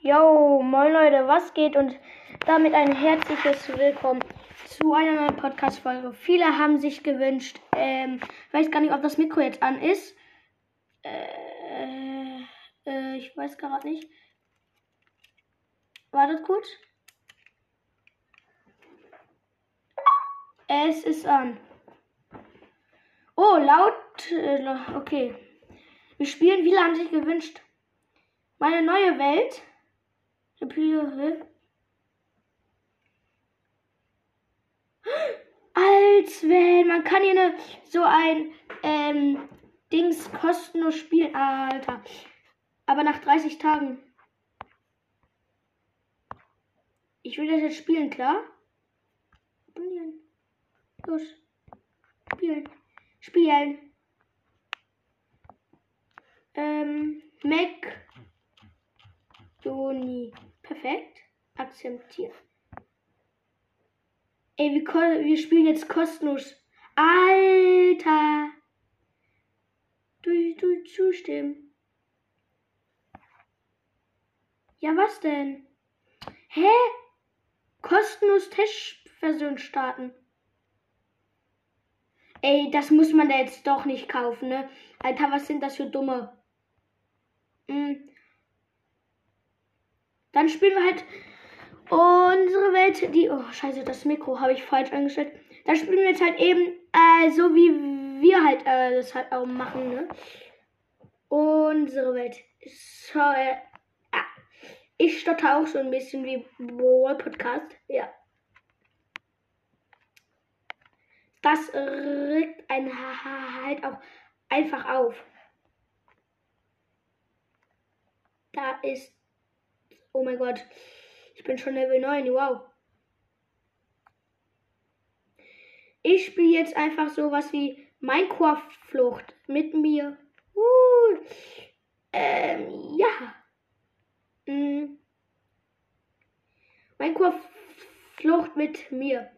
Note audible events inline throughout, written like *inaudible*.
Yo, moin Leute, was geht? Und damit ein herzliches Willkommen zu einer neuen Podcast-Folge. Viele haben sich gewünscht, ähm, weiß gar nicht, ob das Mikro jetzt an ist. Äh, äh, ich weiß gerade nicht. Wartet kurz. Es ist an. Oh, laut. Äh, okay. Wir spielen, viele haben sich gewünscht. Meine neue Welt. Als wenn man kann hier eine, so ein ähm, Dings kostenlos spielen. Alter. Aber nach 30 Tagen. Ich will das jetzt spielen, klar? Los. Spielen. Spielen. Ähm, Mac. Joni. Perfekt. Akzeptieren. Ey, wir, wir spielen jetzt kostenlos. Alter. Du, du zustimmen. Ja, was denn? Hä? Kostenlos Testversion starten. Ey, das muss man da jetzt doch nicht kaufen, ne? Alter, was sind das für dumme? Mhm. Dann spielen wir halt unsere Welt, die. Oh, scheiße, das Mikro habe ich falsch eingestellt. Dann spielen wir jetzt halt eben äh, so, wie wir halt äh, das halt auch machen, ne? Unsere Welt. So, äh, ah. Ich stotter auch so ein bisschen wie Brawl Podcast. Ja. Das regt einen halt auch einfach auf. Da ist Oh mein Gott. Ich bin schon Level 9. Wow. Ich spiele jetzt einfach sowas wie Minecraft-Flucht mit mir. Uh, ähm, ja. Mm. Minecraft-Flucht mit mir.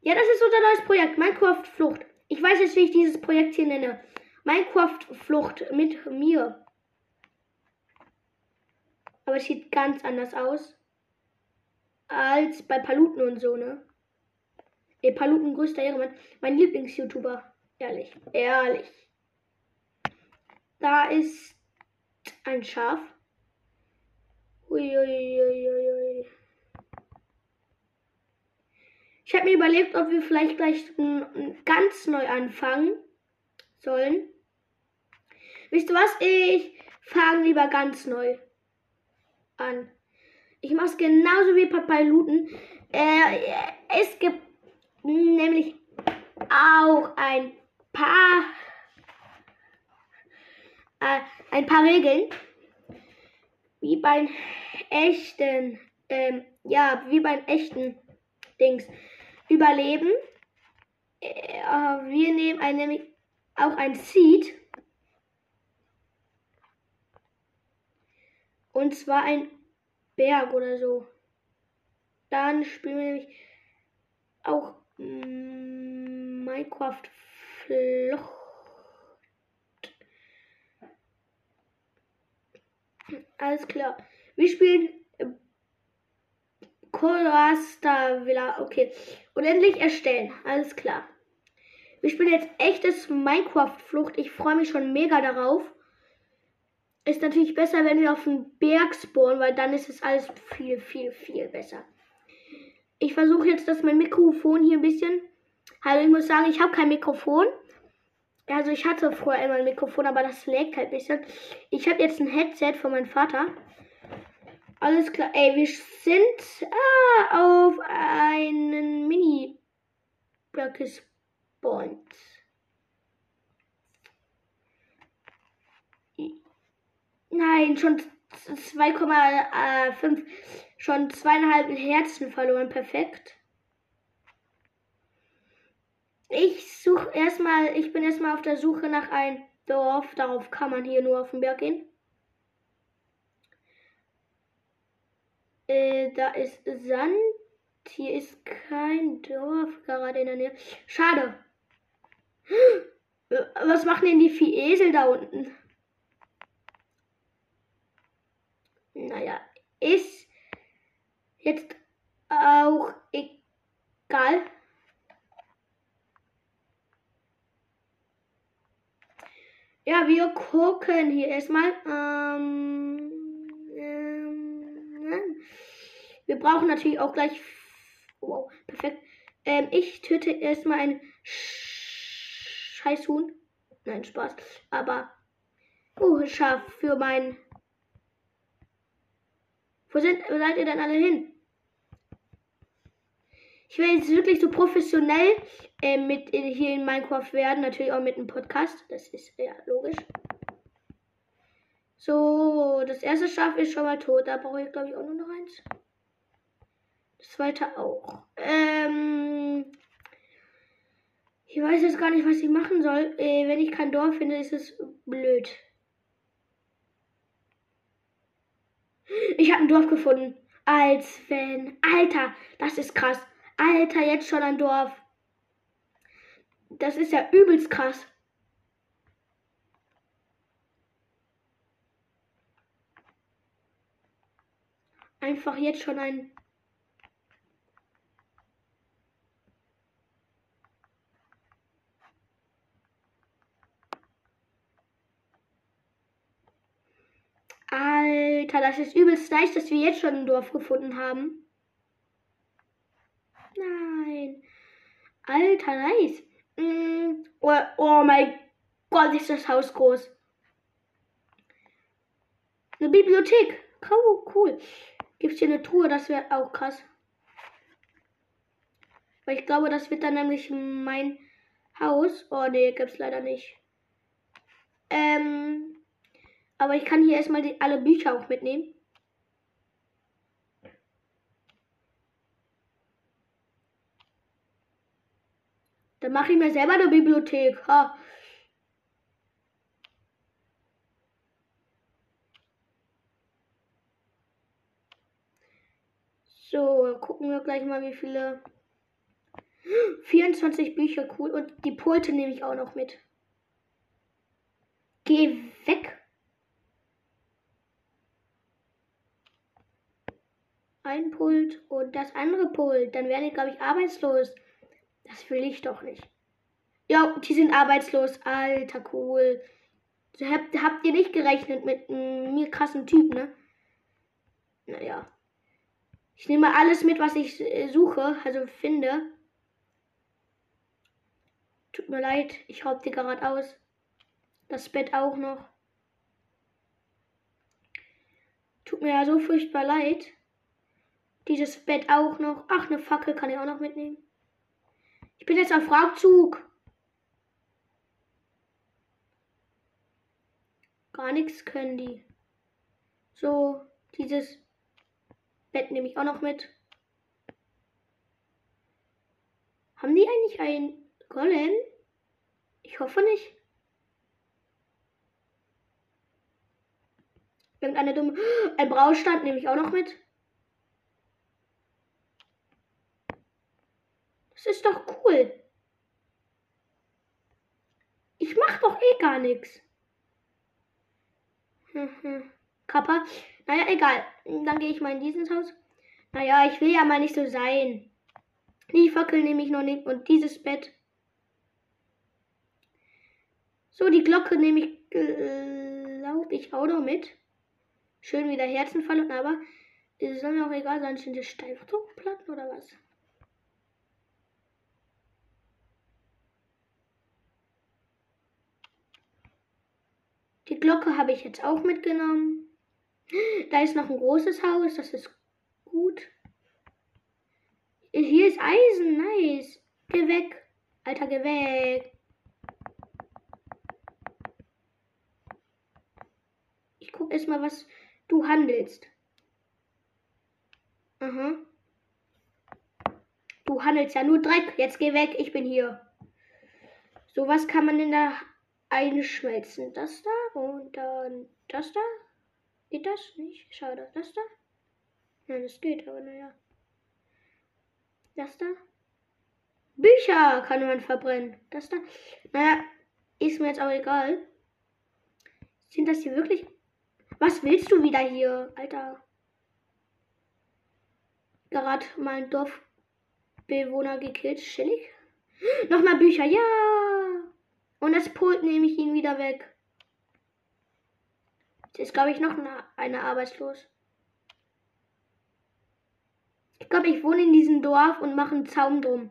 Ja, das ist unser neues Projekt. Minecraft-Flucht. Ich weiß jetzt, wie ich dieses Projekt hier nenne. Minecraft-Flucht mit mir. Aber es sieht ganz anders aus. Als bei Paluten und so, ne? Ey, Paluten, größter Ehrenmann. Mein Lieblings-YouTuber. Ehrlich. Ehrlich. Da ist ein Schaf. Uiuiuiui. Ich habe mir überlegt, ob wir vielleicht gleich ganz neu anfangen sollen. Wisst ihr was? Ich fange lieber ganz neu an. Ich mache es genauso wie Papaluten. Äh, es gibt nämlich auch ein paar äh, ein paar Regeln wie beim echten ähm, ja wie beim echten Dings überleben. Äh, wir nehmen ein, nämlich auch ein Seed Und zwar ein Berg oder so. Dann spielen wir nämlich auch mm, Minecraft Flucht. Alles klar. Wir spielen äh, Corasta Villa. Okay. Unendlich erstellen. Alles klar. Wir spielen jetzt echtes Minecraft Flucht. Ich freue mich schon mega darauf ist natürlich besser, wenn wir auf dem Berg spawnen, weil dann ist es alles viel, viel, viel besser. Ich versuche jetzt, dass mein Mikrofon hier ein bisschen. Also ich muss sagen, ich habe kein Mikrofon. Also ich hatte vorher immer ein Mikrofon, aber das lägt halt ein bisschen. Ich habe jetzt ein Headset von meinem Vater. Alles klar. Ey, wir sind ah, auf einen Mini-Block gespawnt. Nein, schon 2,5, schon zweieinhalb Herzen verloren. Perfekt. Ich suche erstmal, ich bin erstmal auf der Suche nach einem Dorf. Darauf kann man hier nur auf den Berg gehen. Äh, da ist Sand. Hier ist kein Dorf gerade in der Nähe. Schade. Was machen denn die vier Esel da unten? Naja, Ist jetzt auch egal. Ja, wir gucken hier erstmal. Ähm, ähm, wir brauchen natürlich auch gleich. Wow, perfekt. Ähm, ich töte erstmal ein Scheißhuhn. Nein, Spaß. Aber. Oh, Schaf für mein. Wo, sind, wo seid ihr denn alle hin? Ich will jetzt wirklich so professionell äh, mit in, hier in Minecraft werden. Natürlich auch mit einem Podcast. Das ist ja logisch. So, das erste Schaf ist schon mal tot. Da brauche ich, glaube ich, auch nur noch eins. Das zweite auch. Ähm, ich weiß jetzt gar nicht, was ich machen soll. Äh, wenn ich kein Dorf finde, ist es blöd. Ich habe ein Dorf gefunden. Als wenn. Alter, das ist krass. Alter, jetzt schon ein Dorf. Das ist ja übelst krass. Einfach jetzt schon ein Alter, das ist übelst nice, dass wir jetzt schon ein Dorf gefunden haben. Nein. Alter, nice. Mm, oh, oh mein Gott, ist das Haus groß. Eine Bibliothek. Cool. Gibt es hier eine Truhe? Das wäre auch krass. Weil ich glaube, das wird dann nämlich mein Haus. Oh nee, gibt es leider nicht. Ähm, aber ich kann hier erstmal die, alle Bücher auch mitnehmen. Dann mache ich mir selber eine Bibliothek. Ha. So, gucken wir gleich mal, wie viele. *gasps* 24 Bücher, cool. Und die Pulte nehme ich auch noch mit. Geh weg. Ein Pult und das andere Pult. Dann werde ich, glaube ich, arbeitslos. Das will ich doch nicht. Ja, die sind arbeitslos. Alter, cool. Habt, habt ihr nicht gerechnet mit mir krassen Typ, ne? Naja. Ich nehme alles mit, was ich äh, suche, also finde. Tut mir leid, ich raub dir gerade aus. Das Bett auch noch. Tut mir ja so furchtbar leid. Dieses Bett auch noch. Ach, eine Fackel kann ich auch noch mitnehmen. Ich bin jetzt auf Raubzug. Gar nichts können die. So, dieses Bett nehme ich auch noch mit. Haben die eigentlich ein Golem? Ich hoffe nicht. Irgendeine dumme. *gasps* Ein Braustand nehme ich auch noch mit. Ist doch cool. Ich mach doch eh gar nichts. *laughs* Kappa. Naja, egal. Dann gehe ich mal in dieses Haus. Naja, ich will ja mal nicht so sein. Die Fackel nehme ich noch nicht und dieses Bett. So, die Glocke nehme ich, glaube ich, auch noch mit. Schön wieder Herzenfall, aber es soll mir auch egal sein. Sind das Steifdruckplatten oder was? Die Glocke habe ich jetzt auch mitgenommen. Da ist noch ein großes Haus, das ist gut. Hier ist Eisen, nice. Geh weg. Alter, geh weg. Ich guck erstmal, was du handelst. Aha. Du handelst ja nur Dreck. Jetzt geh weg, ich bin hier. So was kann man in der einschmelzen. Das da und dann das da. Geht das nicht? Schade. Das da? Nein, das geht, aber naja. Das da? Bücher kann man verbrennen. Das da? Naja, ist mir jetzt auch egal. Sind das hier wirklich. Was willst du wieder hier, Alter? gerade meinen Dorfbewohner gekillt. Chillig. Nochmal Bücher, ja. Und das Pult nehme ich ihn wieder weg. Jetzt ist, glaube ich, noch eine, eine arbeitslos. Ich glaube, ich wohne in diesem Dorf und mache einen Zaun drum.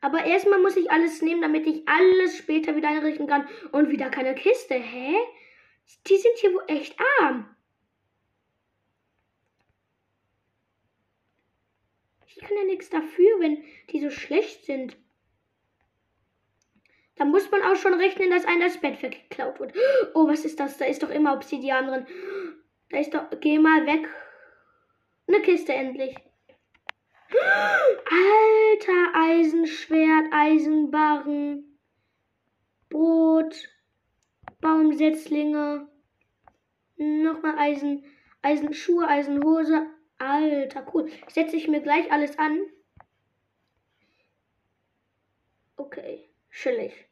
Aber erstmal muss ich alles nehmen, damit ich alles später wieder einrichten kann. Und wieder keine Kiste. Hä? Die sind hier wohl echt arm. Ich kann ja nichts dafür, wenn die so schlecht sind. Da muss man auch schon rechnen, dass einem das Bett weggeklaut wird. Oh, was ist das? Da ist doch immer Obsidian drin. Da ist doch. Geh mal weg. Eine Kiste endlich. Alter Eisenschwert, Eisenbarren, Brot, Baumsetzlinge, nochmal Eisen, Eisenschuhe, Eisenhose. Alter, cool. Setze ich mir gleich alles an. Okay, chillig.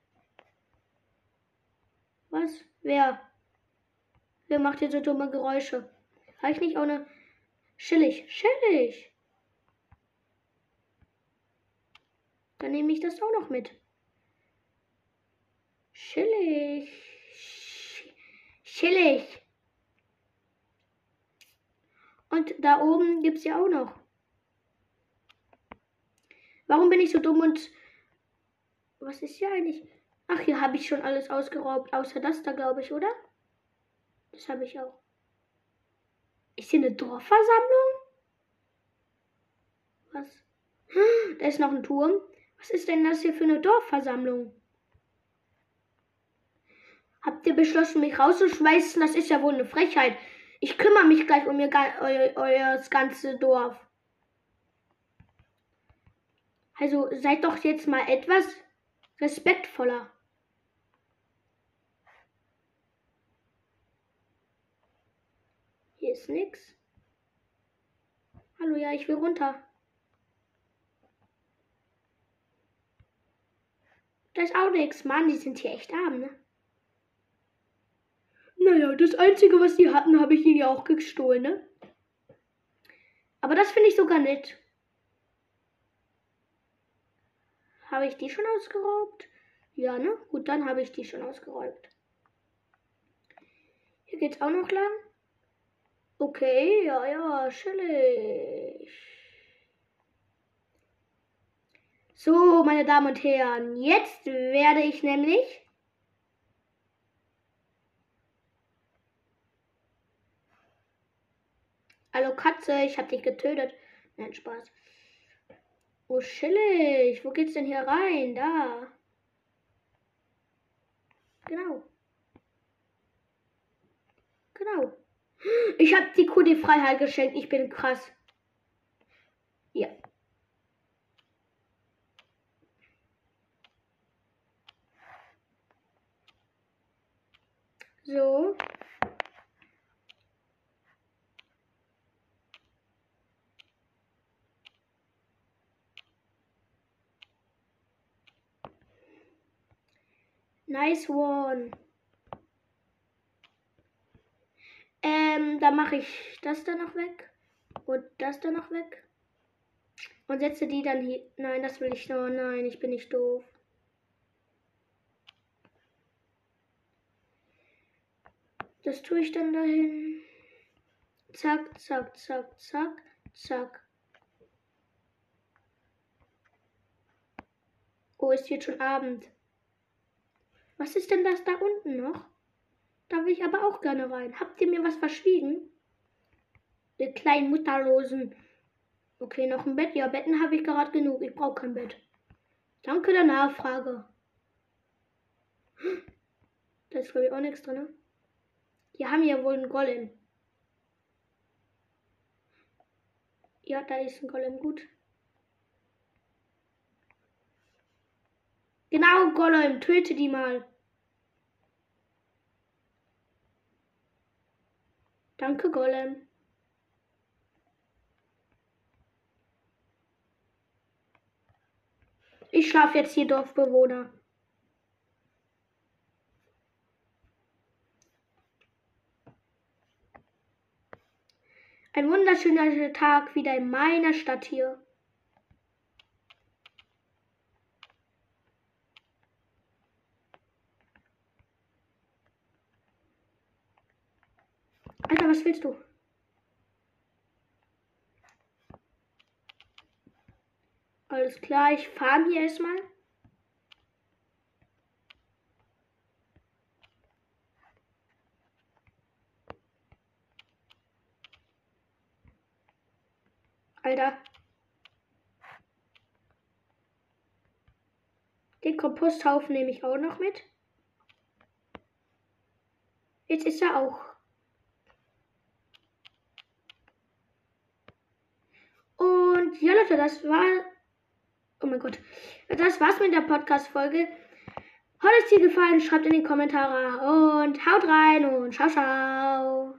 Was? Wer? Wer macht hier so dumme Geräusche? Reicht nicht auch eine. Chillig, chillig. Dann nehme ich das auch noch mit. Chillig. Chillig. Und da oben gibt es ja auch noch. Warum bin ich so dumm und... Was ist hier eigentlich? Ach, hier habe ich schon alles ausgeraubt, außer das da, glaube ich, oder? Das habe ich auch. Ist hier eine Dorfversammlung? Was? *gasps* Da ist noch ein Turm. Was ist denn das hier für eine Dorfversammlung? Habt ihr beschlossen, mich rauszuschmeißen? Das ist ja wohl eine Frechheit. Ich kümmere mich gleich um ihr, euer, euer ganze Dorf. Also seid doch jetzt mal etwas respektvoller. Hier ist nix. Hallo, ja, ich will runter. Da ist auch nichts. Mann, die sind hier echt arm, ne? Naja, das Einzige, was die hatten, habe ich ihnen ja auch gestohlen, ne? Aber das finde ich sogar nett. Habe ich die schon ausgeraubt? Ja, ne? Gut, dann habe ich die schon ausgeraubt. Hier geht's auch noch lang. Okay, ja, ja, chillig. So, meine Damen und Herren, jetzt werde ich nämlich Hallo Katze, ich hab dich getötet. Nein, Spaß. Oh, chillig. Wo geht's denn hier rein? Da. Genau. Genau. Ich hab die Kuh die Freiheit geschenkt. Ich bin krass. Ja. So. Nice one. Ähm, da mache ich das da noch weg. Und das da noch weg. Und setze die dann hier. Nein, das will ich noch. Nein, ich bin nicht doof. Das tue ich dann dahin. Zack, zack, zack, zack, zack. Oh, ist jetzt schon Abend. Was ist denn das da unten noch? Da will ich aber auch gerne rein. Habt ihr mir was verschwiegen? Ihr kleinen Mutterlosen. Okay, noch ein Bett. Ja, Betten habe ich gerade genug. Ich brauche kein Bett. Danke der Nachfrage. Da ist, glaube ich, auch nichts drin. Ne? Die haben ja wohl einen Golem. Ja, da ist ein Golem. Gut. Genau, Golem. Töte die mal. Danke, Golem. Ich schlafe jetzt hier, Dorfbewohner. Ein wunderschöner Tag wieder in meiner Stadt hier. Alter, was willst du? Alles klar, ich fahre hier erstmal. Alter. Den Komposthaufen nehme ich auch noch mit. Jetzt ist er auch. Und ja, Leute, das war. Oh mein Gott. Das war's mit der Podcast-Folge. Hat es dir gefallen? Schreibt in die Kommentare und haut rein und ciao, ciao.